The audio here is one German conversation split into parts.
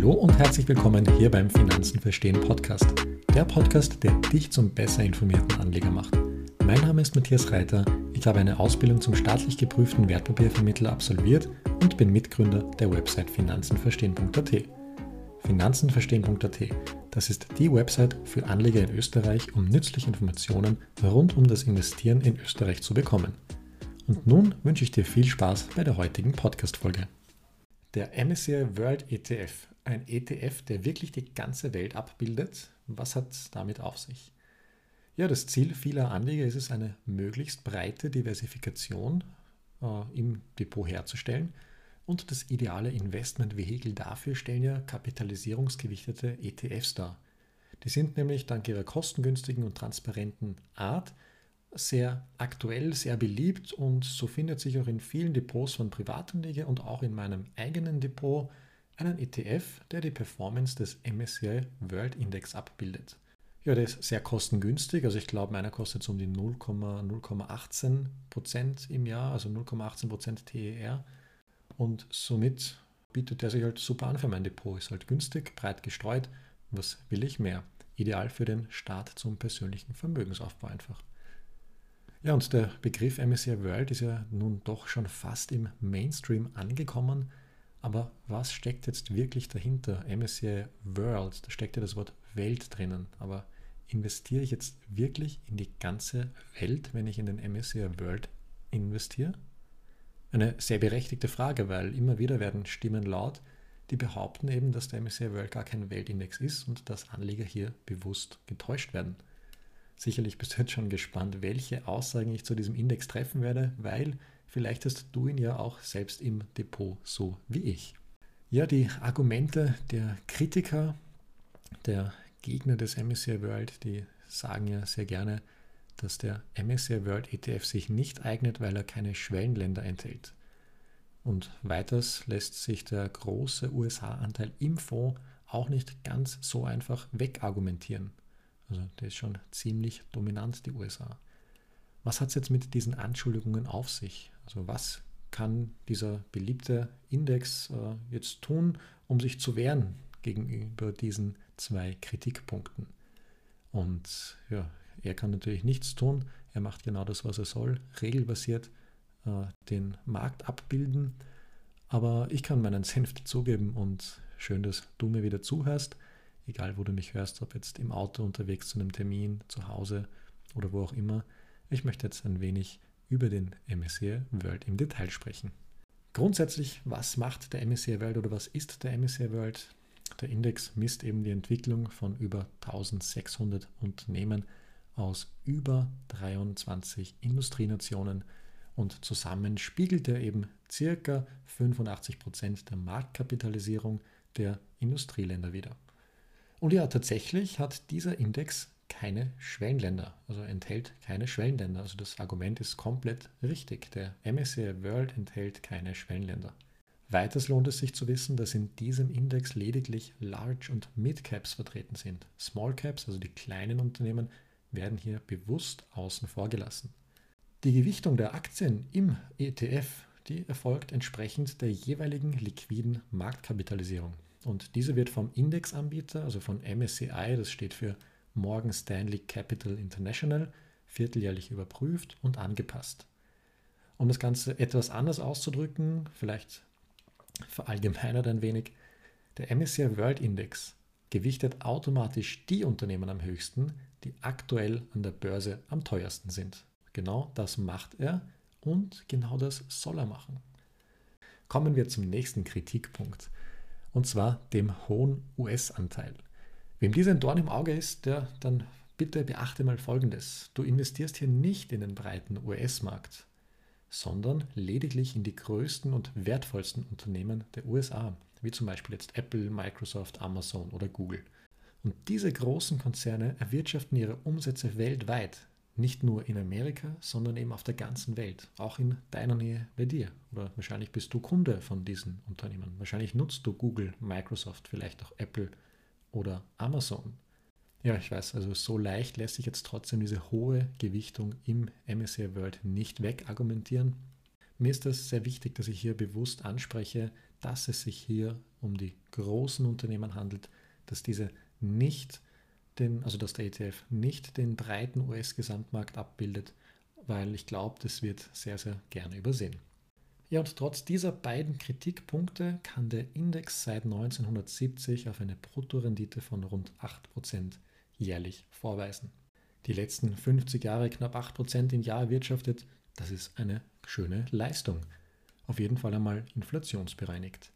Hallo und herzlich willkommen hier beim Finanzen verstehen Podcast. Der Podcast, der dich zum besser informierten Anleger macht. Mein Name ist Matthias Reiter. Ich habe eine Ausbildung zum staatlich geprüften Wertpapiervermittler absolviert und bin Mitgründer der Website finanzenverstehen.at. Finanzenverstehen.at, das ist die Website für Anleger in Österreich, um nützliche Informationen rund um das Investieren in Österreich zu bekommen. Und nun wünsche ich dir viel Spaß bei der heutigen Podcast-Folge. Der MSCI World ETF, ein ETF, der wirklich die ganze Welt abbildet. Was hat damit auf sich? Ja, das Ziel vieler Anleger ist es, eine möglichst breite Diversifikation äh, im Depot herzustellen. Und das ideale Investmentvehikel dafür stellen ja kapitalisierungsgewichtete ETFs dar. Die sind nämlich dank ihrer kostengünstigen und transparenten Art sehr aktuell, sehr beliebt und so findet sich auch in vielen Depots von Privatanleger und auch in meinem eigenen Depot einen ETF, der die Performance des MSCI World Index abbildet. Ja, der ist sehr kostengünstig, also ich glaube, meiner kostet so um die 0,18% im Jahr, also 0,18% TER und somit bietet der sich halt super an für mein Depot. Ist halt günstig, breit gestreut. Was will ich mehr? Ideal für den Start zum persönlichen Vermögensaufbau einfach. Ja, und der Begriff MSCI World ist ja nun doch schon fast im Mainstream angekommen. Aber was steckt jetzt wirklich dahinter? MSCI World, da steckt ja das Wort Welt drinnen. Aber investiere ich jetzt wirklich in die ganze Welt, wenn ich in den MSCI World investiere? Eine sehr berechtigte Frage, weil immer wieder werden Stimmen laut, die behaupten eben, dass der MSCI World gar kein Weltindex ist und dass Anleger hier bewusst getäuscht werden. Sicherlich bist du jetzt schon gespannt, welche Aussagen ich zu diesem Index treffen werde, weil vielleicht hast du ihn ja auch selbst im Depot, so wie ich. Ja, die Argumente der Kritiker, der Gegner des MSCI World, die sagen ja sehr gerne, dass der MSCI World ETF sich nicht eignet, weil er keine Schwellenländer enthält. Und weiters lässt sich der große USA-Anteil im Fonds auch nicht ganz so einfach wegargumentieren. Also der ist schon ziemlich dominant, die USA. Was hat es jetzt mit diesen Anschuldigungen auf sich? Also was kann dieser beliebte Index äh, jetzt tun, um sich zu wehren gegenüber diesen zwei Kritikpunkten? Und ja, er kann natürlich nichts tun. Er macht genau das, was er soll, regelbasiert äh, den Markt abbilden. Aber ich kann meinen Senf dazugeben und schön, dass du mir wieder zuhörst egal wo du mich hörst, ob jetzt im Auto unterwegs zu einem Termin, zu Hause oder wo auch immer. Ich möchte jetzt ein wenig über den MSCI World im Detail sprechen. Grundsätzlich, was macht der MSCI World oder was ist der MSCI World? Der Index misst eben die Entwicklung von über 1600 Unternehmen aus über 23 Industrienationen und zusammen spiegelt er eben circa 85 Prozent der Marktkapitalisierung der Industrieländer wider. Und ja, tatsächlich hat dieser Index keine Schwellenländer, also enthält keine Schwellenländer. Also das Argument ist komplett richtig. Der MSCI World enthält keine Schwellenländer. Weiters lohnt es sich zu wissen, dass in diesem Index lediglich Large- und Mid-Caps vertreten sind. Small Caps, also die kleinen Unternehmen, werden hier bewusst außen vor gelassen. Die Gewichtung der Aktien im ETF, die erfolgt entsprechend der jeweiligen liquiden Marktkapitalisierung. Und diese wird vom Indexanbieter, also von MSCI, das steht für Morgan Stanley Capital International, vierteljährlich überprüft und angepasst. Um das Ganze etwas anders auszudrücken, vielleicht verallgemeinert ein wenig, der MSCI World Index gewichtet automatisch die Unternehmen am höchsten, die aktuell an der Börse am teuersten sind. Genau das macht er und genau das soll er machen. Kommen wir zum nächsten Kritikpunkt und zwar dem hohen US-Anteil. Wem dieser ein Dorn im Auge ist, der dann bitte beachte mal Folgendes. Du investierst hier nicht in den breiten US-Markt, sondern lediglich in die größten und wertvollsten Unternehmen der USA, wie zum Beispiel jetzt Apple, Microsoft, Amazon oder Google. Und diese großen Konzerne erwirtschaften ihre Umsätze weltweit, nicht nur in Amerika, sondern eben auf der ganzen Welt, auch in deiner Nähe bei dir. Oder wahrscheinlich bist du Kunde von diesen Unternehmen. Wahrscheinlich nutzt du Google, Microsoft, vielleicht auch Apple oder Amazon. Ja, ich weiß, also so leicht lässt sich jetzt trotzdem diese hohe Gewichtung im MSCI World nicht wegargumentieren. Mir ist das sehr wichtig, dass ich hier bewusst anspreche, dass es sich hier um die großen Unternehmen handelt, dass diese nicht den, also dass der ETF nicht den breiten US-Gesamtmarkt abbildet, weil ich glaube, das wird sehr, sehr gerne übersehen. Ja, und trotz dieser beiden Kritikpunkte kann der Index seit 1970 auf eine Bruttorendite von rund 8% jährlich vorweisen. Die letzten 50 Jahre knapp 8% im Jahr erwirtschaftet, das ist eine schöne Leistung. Auf jeden Fall einmal inflationsbereinigt.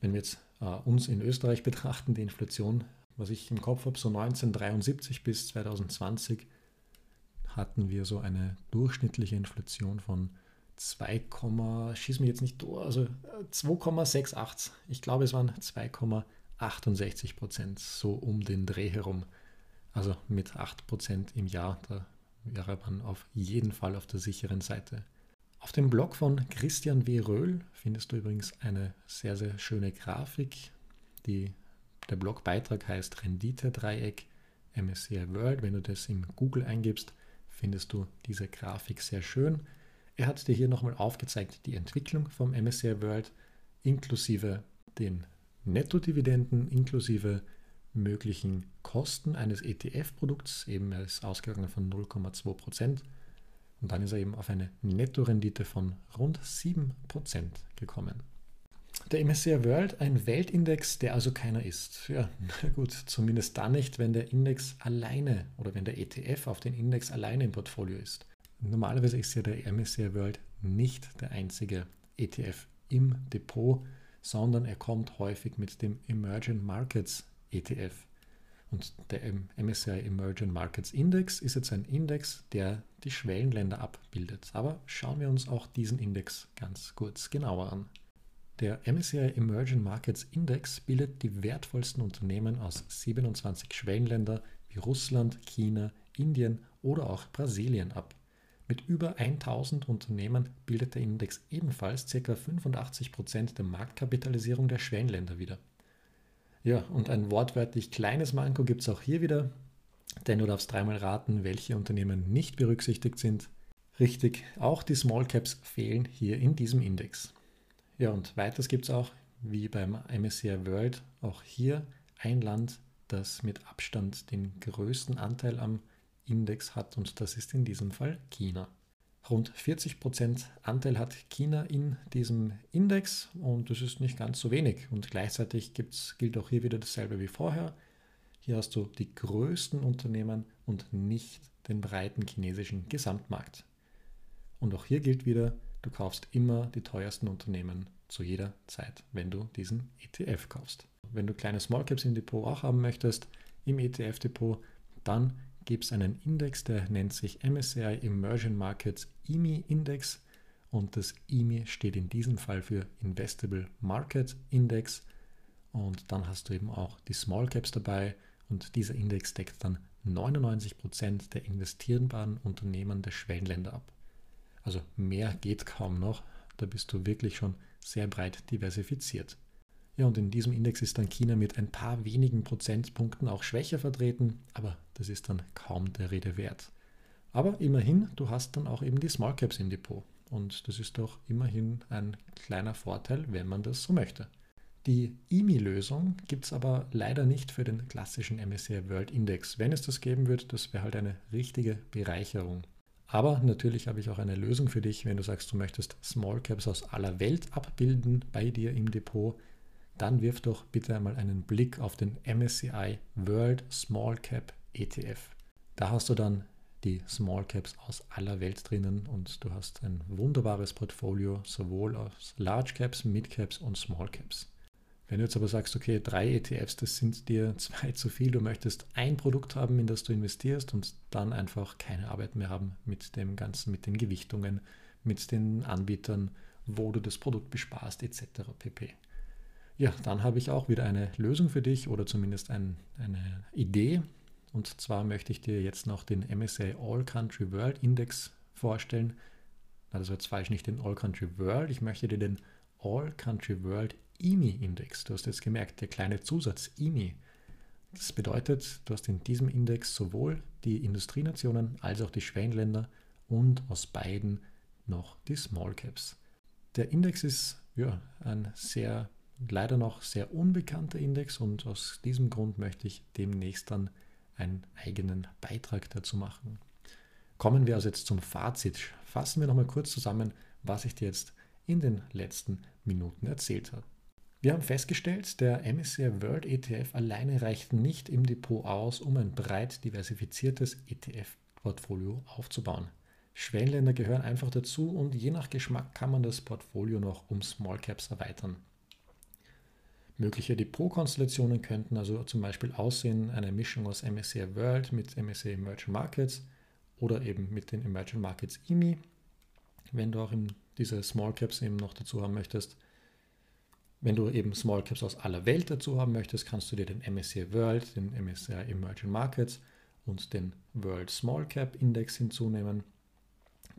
Wenn wir jetzt äh, uns in Österreich betrachten, die Inflation, was ich im Kopf habe, so 1973 bis 2020 hatten wir so eine durchschnittliche Inflation von 2, schieß mich jetzt nicht also 2,68. Äh, ich glaube, es waren 2,68 Prozent, so um den Dreh herum. Also mit 8 Prozent im Jahr, da wäre man auf jeden Fall auf der sicheren Seite. Auf dem Blog von Christian W. Röhl findest du übrigens eine sehr, sehr schöne Grafik. Die, der Blogbeitrag heißt Rendite-Dreieck MSCI World. Wenn du das in Google eingibst, findest du diese Grafik sehr schön. Er hat dir hier nochmal aufgezeigt die Entwicklung vom MSCI World inklusive den Nettodividenden, inklusive möglichen Kosten eines ETF-Produkts. Eben er ist ausgegangen von 0,2 Prozent. Und dann ist er eben auf eine Nettorendite von rund 7% gekommen. Der MSCI World, ein Weltindex, der also keiner ist. Ja, na gut, zumindest dann nicht, wenn der Index alleine oder wenn der ETF auf den Index alleine im Portfolio ist. Normalerweise ist ja der MSCI World nicht der einzige ETF im Depot, sondern er kommt häufig mit dem Emerging Markets ETF. Und der MSCI Emerging Markets Index ist jetzt ein Index, der die Schwellenländer abbildet. Aber schauen wir uns auch diesen Index ganz kurz genauer an. Der MSCI Emerging Markets Index bildet die wertvollsten Unternehmen aus 27 Schwellenländern wie Russland, China, Indien oder auch Brasilien ab. Mit über 1000 Unternehmen bildet der Index ebenfalls ca. 85% der Marktkapitalisierung der Schwellenländer wieder. Ja, und ein wortwörtlich kleines Manko gibt es auch hier wieder, denn du darfst dreimal raten, welche Unternehmen nicht berücksichtigt sind. Richtig, auch die Small Caps fehlen hier in diesem Index. Ja, und weiters gibt es auch, wie beim MSCI World, auch hier ein Land, das mit Abstand den größten Anteil am Index hat und das ist in diesem Fall China. Rund 40% Anteil hat China in diesem Index und das ist nicht ganz so wenig. Und gleichzeitig gilt auch hier wieder dasselbe wie vorher. Hier hast du die größten Unternehmen und nicht den breiten chinesischen Gesamtmarkt. Und auch hier gilt wieder, du kaufst immer die teuersten Unternehmen zu jeder Zeit, wenn du diesen ETF kaufst. Wenn du kleine Small Caps im Depot auch haben möchtest, im ETF-Depot, dann gibt es einen Index, der nennt sich MSCI Emerging Markets EMI Index und das EMI steht in diesem Fall für Investable Market Index und dann hast du eben auch die Small Caps dabei und dieser Index deckt dann 99% der investierbaren Unternehmen der Schwellenländer ab. Also mehr geht kaum noch, da bist du wirklich schon sehr breit diversifiziert. Ja, und in diesem Index ist dann China mit ein paar wenigen Prozentpunkten auch schwächer vertreten, aber das ist dann kaum der Rede wert. Aber immerhin, du hast dann auch eben die Small Caps im Depot. Und das ist doch immerhin ein kleiner Vorteil, wenn man das so möchte. Die IMI-Lösung gibt es aber leider nicht für den klassischen MSCI World Index. Wenn es das geben wird, das wäre halt eine richtige Bereicherung. Aber natürlich habe ich auch eine Lösung für dich, wenn du sagst, du möchtest Small Caps aus aller Welt abbilden bei dir im Depot dann wirf doch bitte einmal einen Blick auf den MSCI World Small Cap ETF. Da hast du dann die Small Caps aus aller Welt drinnen und du hast ein wunderbares Portfolio, sowohl aus Large Caps, Mid Caps und Small Caps. Wenn du jetzt aber sagst, okay, drei ETFs, das sind dir zwei zu viel, du möchtest ein Produkt haben, in das du investierst und dann einfach keine Arbeit mehr haben mit dem Ganzen, mit den Gewichtungen, mit den Anbietern, wo du das Produkt besparst, etc. pp. Ja, dann habe ich auch wieder eine Lösung für dich oder zumindest ein, eine Idee. Und zwar möchte ich dir jetzt noch den MSCI All Country World Index vorstellen. Na, das war jetzt falsch, nicht den All Country World. Ich möchte dir den All Country World EMI Index. Du hast jetzt gemerkt, der kleine Zusatz EMI. Das bedeutet, du hast in diesem Index sowohl die Industrienationen als auch die Schwellenländer und aus beiden noch die Small Caps. Der Index ist ja, ein sehr leider noch sehr unbekannter Index und aus diesem Grund möchte ich demnächst dann einen eigenen Beitrag dazu machen. Kommen wir also jetzt zum Fazit. Fassen wir nochmal kurz zusammen, was ich dir jetzt in den letzten Minuten erzählt habe. Wir haben festgestellt, der MSCI World ETF alleine reicht nicht im Depot aus, um ein breit diversifiziertes ETF-Portfolio aufzubauen. Schwellenländer gehören einfach dazu und je nach Geschmack kann man das Portfolio noch um Small Caps erweitern. Mögliche Depotkonstellationen könnten also zum Beispiel aussehen eine Mischung aus MSCI World mit MSCI Emerging Markets oder eben mit den Emerging Markets IMI, wenn du auch diese Small Caps eben noch dazu haben möchtest. Wenn du eben Small Caps aus aller Welt dazu haben möchtest, kannst du dir den MSCI World, den MSCI Emerging Markets und den World Small Cap Index hinzunehmen.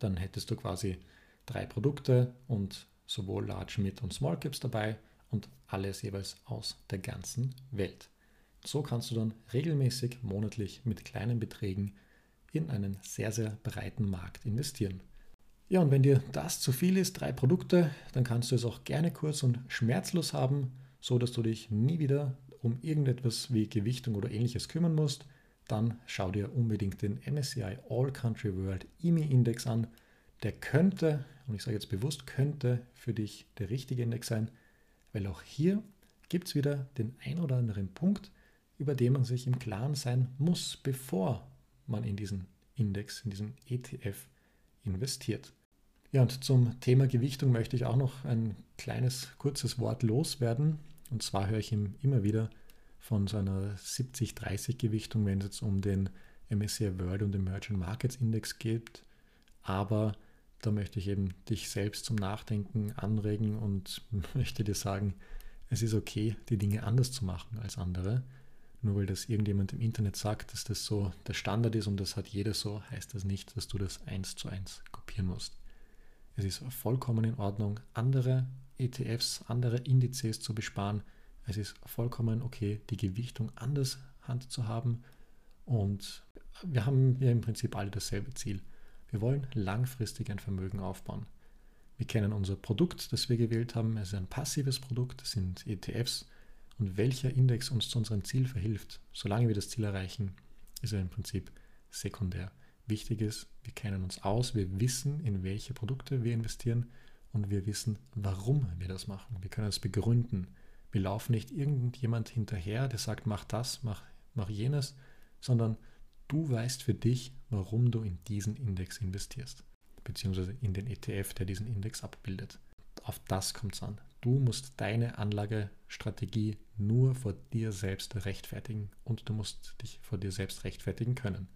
Dann hättest du quasi drei Produkte und sowohl Large, Mid und Small Caps dabei und alles jeweils aus der ganzen Welt. So kannst du dann regelmäßig monatlich mit kleinen Beträgen in einen sehr, sehr breiten Markt investieren. Ja, und wenn dir das zu viel ist, drei Produkte, dann kannst du es auch gerne kurz und schmerzlos haben, so dass du dich nie wieder um irgendetwas wie Gewichtung oder ähnliches kümmern musst. Dann schau dir unbedingt den MSCI All Country World EMI Index an. Der könnte, und ich sage jetzt bewusst, könnte für dich der richtige Index sein, weil auch hier gibt es wieder den ein oder anderen Punkt, über den man sich im Klaren sein muss, bevor man in diesen Index, in diesen ETF investiert. Ja, und zum Thema Gewichtung möchte ich auch noch ein kleines, kurzes Wort loswerden. Und zwar höre ich immer wieder von so einer 70-30-Gewichtung, wenn es jetzt um den MSCI World und Emerging Markets Index geht. Aber da möchte ich eben dich selbst zum Nachdenken anregen und möchte dir sagen, es ist okay, die Dinge anders zu machen als andere. Nur weil das irgendjemand im Internet sagt, dass das so der Standard ist und das hat jeder so, heißt das nicht, dass du das eins zu eins kopieren musst. Es ist vollkommen in Ordnung, andere ETFs, andere Indizes zu besparen. Es ist vollkommen okay, die Gewichtung anders Hand zu haben. Und wir haben ja im Prinzip alle dasselbe Ziel. Wir wollen langfristig ein Vermögen aufbauen. Wir kennen unser Produkt, das wir gewählt haben. Es ist ein passives Produkt, das sind ETFs. Und welcher Index uns zu unserem Ziel verhilft, solange wir das Ziel erreichen, ist er im Prinzip sekundär. Wichtig ist, wir kennen uns aus, wir wissen, in welche Produkte wir investieren und wir wissen, warum wir das machen. Wir können es begründen. Wir laufen nicht irgendjemand hinterher, der sagt, mach das, mach, mach jenes, sondern Du weißt für dich, warum du in diesen Index investierst, beziehungsweise in den ETF, der diesen Index abbildet. Auf das kommt es an. Du musst deine Anlagestrategie nur vor dir selbst rechtfertigen und du musst dich vor dir selbst rechtfertigen können.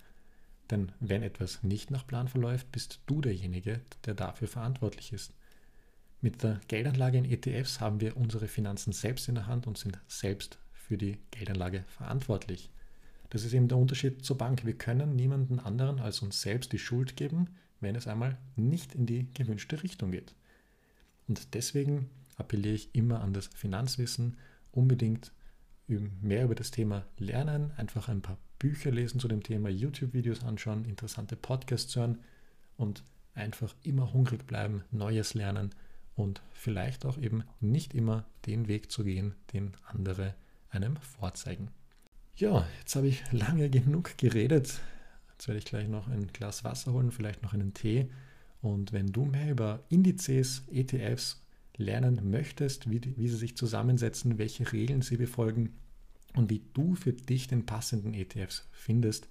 Denn wenn etwas nicht nach Plan verläuft, bist du derjenige, der dafür verantwortlich ist. Mit der Geldanlage in ETFs haben wir unsere Finanzen selbst in der Hand und sind selbst für die Geldanlage verantwortlich. Das ist eben der Unterschied zur Bank. Wir können niemanden anderen als uns selbst die Schuld geben, wenn es einmal nicht in die gewünschte Richtung geht. Und deswegen appelliere ich immer an das Finanzwissen, unbedingt mehr über das Thema lernen, einfach ein paar Bücher lesen zu dem Thema, YouTube-Videos anschauen, interessante Podcasts hören und einfach immer hungrig bleiben, Neues lernen und vielleicht auch eben nicht immer den Weg zu gehen, den andere einem vorzeigen. Ja, jetzt habe ich lange genug geredet. Jetzt werde ich gleich noch ein Glas Wasser holen, vielleicht noch einen Tee. Und wenn du mehr über Indizes, ETFs lernen möchtest, wie, wie sie sich zusammensetzen, welche Regeln sie befolgen und wie du für dich den passenden ETFs findest,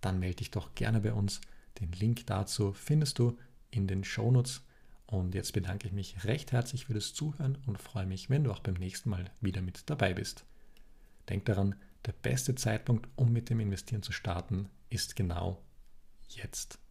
dann melde dich doch gerne bei uns. Den Link dazu findest du in den Shownotes. Und jetzt bedanke ich mich recht herzlich für das Zuhören und freue mich, wenn du auch beim nächsten Mal wieder mit dabei bist. Denk daran, der beste Zeitpunkt, um mit dem Investieren zu starten, ist genau jetzt.